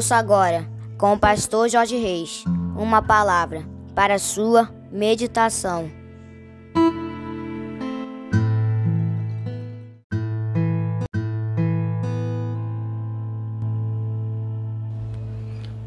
Ouça agora, com o pastor Jorge Reis, uma palavra para sua meditação.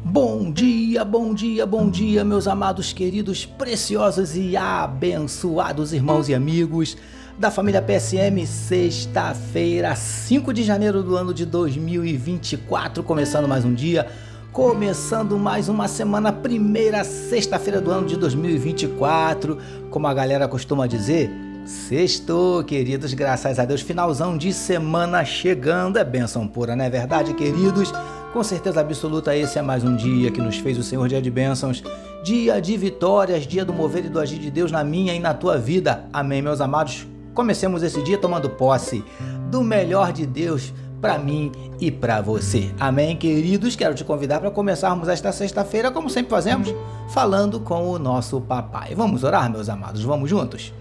Bom dia, bom dia, bom dia, meus amados, queridos, preciosos e abençoados irmãos e amigos da família PSM, sexta-feira, 5 de janeiro do ano de 2024, começando mais um dia, começando mais uma semana, primeira sexta-feira do ano de 2024, como a galera costuma dizer. Sextou, queridos, graças a Deus, finalzão de semana chegando, é bênção pura, não é verdade, queridos? Com certeza absoluta, esse é mais um dia que nos fez o Senhor dia de bênçãos, dia de vitórias, dia do mover e do agir de Deus na minha e na tua vida. Amém, meus amados? Comecemos esse dia tomando posse do melhor de Deus para mim e para você. Amém, queridos? Quero te convidar para começarmos esta sexta-feira, como sempre fazemos, falando com o nosso papai. Vamos orar, meus amados? Vamos juntos?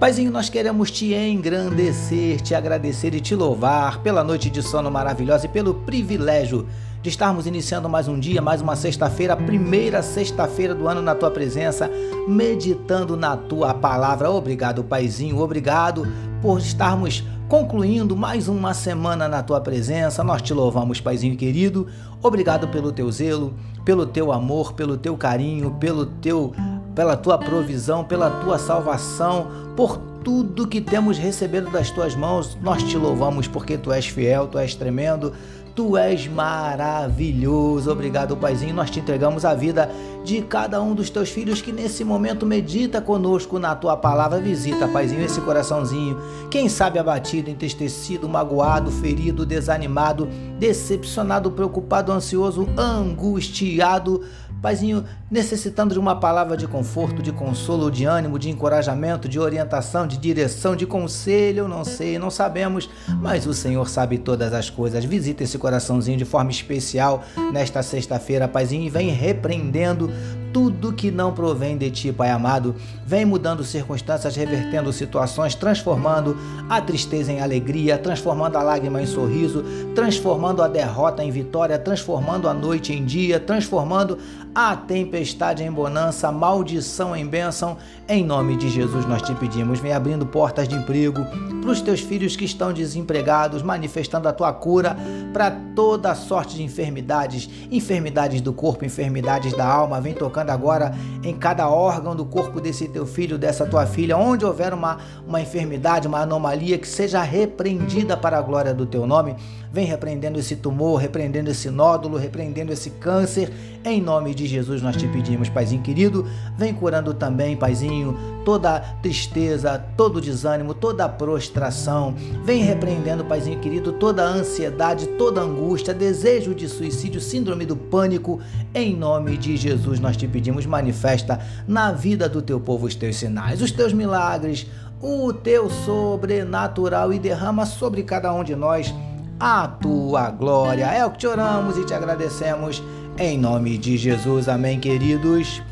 Paizinho, nós queremos te engrandecer, te agradecer e te louvar pela noite de sono maravilhosa e pelo privilégio de estarmos iniciando mais um dia, mais uma sexta-feira, a primeira sexta-feira do ano na tua presença, meditando na tua palavra. Obrigado, Paizinho, obrigado por estarmos concluindo mais uma semana na tua presença. Nós te louvamos, Paizinho querido. Obrigado pelo teu zelo, pelo teu amor, pelo teu carinho, pelo teu pela tua provisão, pela tua salvação, por tudo que temos recebido das tuas mãos. Nós te louvamos porque tu és fiel, tu és tremendo, Tu és maravilhoso. Obrigado, Paizinho. Nós te entregamos a vida de cada um dos teus filhos que nesse momento medita conosco na tua palavra. Visita, Paizinho, esse coraçãozinho. Quem sabe abatido, entristecido, magoado, ferido, desanimado, decepcionado, preocupado, ansioso, angustiado Paizinho, necessitando de uma palavra de conforto, de consolo, de ânimo, de encorajamento, de orientação, de direção, de conselho, não sei, não sabemos, mas o Senhor sabe todas as coisas. Visita esse coraçãozinho de forma especial nesta sexta-feira, Paizinho, e vem repreendendo tudo que não provém de ti, Pai amado. Vem mudando circunstâncias, revertendo situações, transformando a tristeza em alegria, transformando a lágrima em sorriso, transformando a derrota em vitória, transformando a noite em dia, transformando a tempestade em bonança, a maldição em bênção. Em nome de Jesus nós te pedimos, vem abrindo portas de emprego para os teus filhos que estão desempregados, manifestando a tua cura para toda sorte de enfermidades, enfermidades do corpo, enfermidades da alma. Vem tocando agora em cada órgão do corpo desse teu filho, dessa tua filha, onde houver uma, uma enfermidade, uma anomalia, que seja repreendida para a glória do teu nome. Vem repreendendo esse tumor, repreendendo esse nódulo, repreendendo esse câncer. Em nome de Jesus nós te pedimos, Paizinho querido, vem curando também, Paizinho, toda tristeza, todo desânimo, toda prostração. Vem repreendendo, Paizinho querido, toda ansiedade, toda angústia, desejo de suicídio, síndrome do pânico. Em nome de Jesus nós te pedimos, manifesta na vida do teu povo os teus sinais, os teus milagres, o teu sobrenatural e derrama sobre cada um de nós a tua glória. É o que te oramos e te agradecemos em nome de Jesus. Amém, queridos.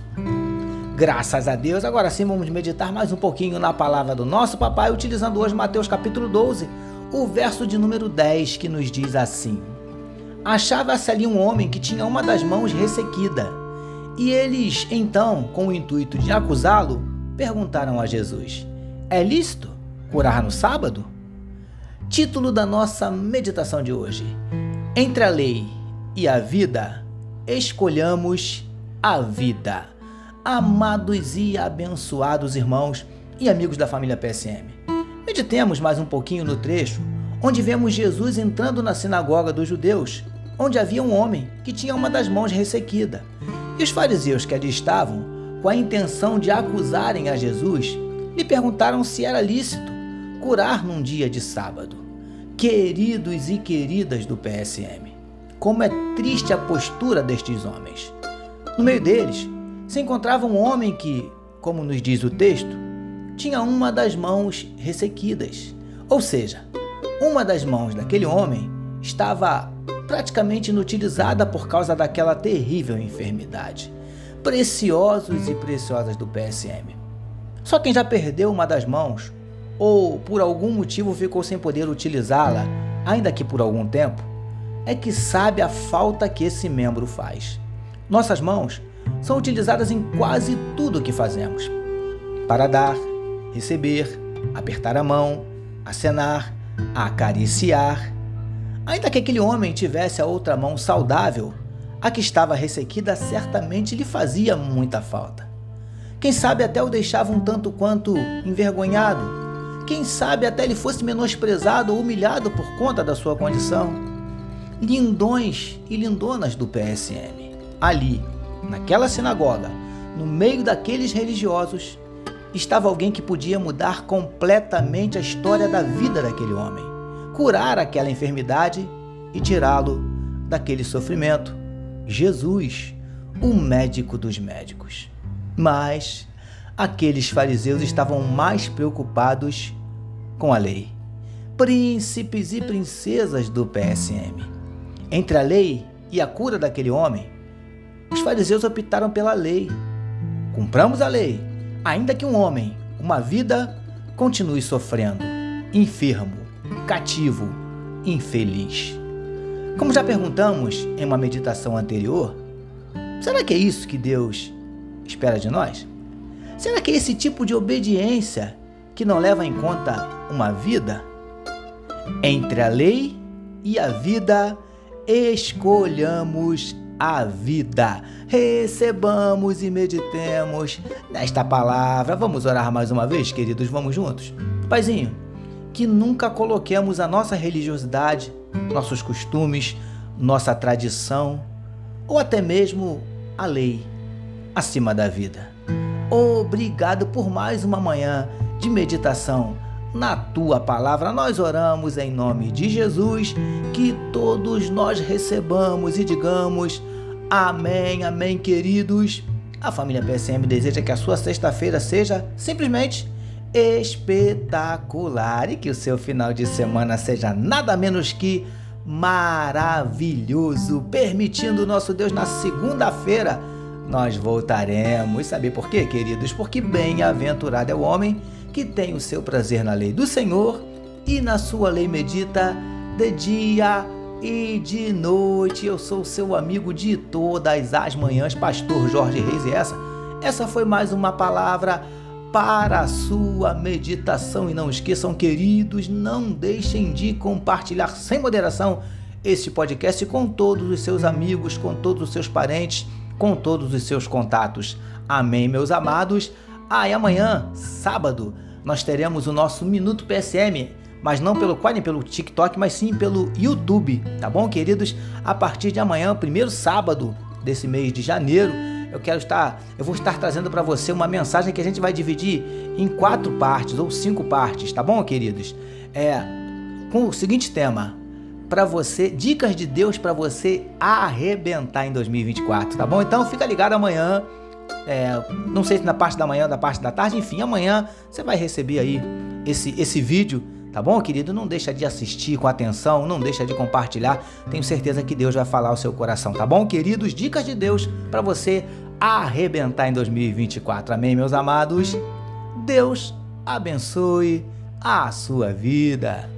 Graças a Deus. Agora sim vamos meditar mais um pouquinho na palavra do nosso papai, utilizando hoje Mateus capítulo 12, o verso de número 10, que nos diz assim: Achava-se ali um homem que tinha uma das mãos ressequida. E eles, então, com o intuito de acusá-lo, perguntaram a Jesus: É lícito curar no sábado? Título da nossa meditação de hoje: Entre a lei e a vida, escolhamos a vida. Amados e abençoados irmãos e amigos da família PSM, meditemos mais um pouquinho no trecho onde vemos Jesus entrando na sinagoga dos judeus, onde havia um homem que tinha uma das mãos ressequida. E os fariseus que ali estavam, com a intenção de acusarem a Jesus, lhe perguntaram se era lícito curar num dia de sábado. Queridos e queridas do PSM, como é triste a postura destes homens. No meio deles se encontrava um homem que, como nos diz o texto, tinha uma das mãos ressequidas. Ou seja, uma das mãos daquele homem estava praticamente inutilizada por causa daquela terrível enfermidade. Preciosos e preciosas do PSM. Só quem já perdeu uma das mãos ou por algum motivo ficou sem poder utilizá-la, ainda que por algum tempo, é que sabe a falta que esse membro faz. Nossas mãos são utilizadas em quase tudo o que fazemos: para dar, receber, apertar a mão, acenar, acariciar. Ainda que aquele homem tivesse a outra mão saudável, a que estava ressequida certamente lhe fazia muita falta. Quem sabe até o deixava um tanto quanto envergonhado. Quem sabe até ele fosse menosprezado ou humilhado por conta da sua condição. Lindões e lindonas do PSM. Ali, naquela sinagoga, no meio daqueles religiosos, estava alguém que podia mudar completamente a história da vida daquele homem, curar aquela enfermidade e tirá-lo daquele sofrimento. Jesus, o médico dos médicos. Mas aqueles fariseus estavam mais preocupados com a lei. Príncipes e princesas do PSM. Entre a lei e a cura daquele homem, os fariseus optaram pela lei. Cumpramos a lei, ainda que um homem, uma vida, continue sofrendo, enfermo, cativo, infeliz. Como já perguntamos em uma meditação anterior, será que é isso que Deus espera de nós? Será que é esse tipo de obediência que não leva em conta uma vida? Entre a lei e a vida, escolhamos a vida. Recebamos e meditemos nesta palavra. Vamos orar mais uma vez, queridos? Vamos juntos? Paizinho, que nunca coloquemos a nossa religiosidade, nossos costumes, nossa tradição ou até mesmo a lei acima da vida. Obrigado por mais uma manhã de meditação na tua palavra. Nós oramos em nome de Jesus, que todos nós recebamos e digamos amém, amém, queridos. A família PSM deseja que a sua sexta-feira seja simplesmente espetacular e que o seu final de semana seja nada menos que maravilhoso, permitindo nosso Deus na segunda-feira nós voltaremos. Sabe por quê, queridos? Porque bem-aventurado é o homem que tem o seu prazer na lei do Senhor e na sua lei medita de dia e de noite. Eu sou seu amigo de todas as manhãs, pastor Jorge Reis, e essa, essa foi mais uma palavra para a sua meditação. E não esqueçam, queridos, não deixem de compartilhar sem moderação este podcast com todos os seus amigos, com todos os seus parentes, com todos os seus contatos. Amém, meus amados. Ah, e amanhã, sábado, nós teremos o nosso Minuto PSM, mas não pelo nem pelo TikTok, mas sim pelo YouTube, tá bom, queridos? A partir de amanhã, primeiro sábado desse mês de janeiro, eu quero estar, eu vou estar trazendo para você uma mensagem que a gente vai dividir em quatro partes ou cinco partes, tá bom, queridos? É com o seguinte tema: para você, dicas de Deus para você arrebentar em 2024, tá bom? Então fica ligado amanhã. É, não sei se na parte da manhã ou da parte da tarde, enfim, amanhã você vai receber aí esse, esse vídeo, tá bom, querido? Não deixa de assistir com atenção, não deixa de compartilhar. Tenho certeza que Deus vai falar ao seu coração, tá bom, queridos? Dicas de Deus para você arrebentar em 2024. Amém, meus amados? Deus abençoe a sua vida.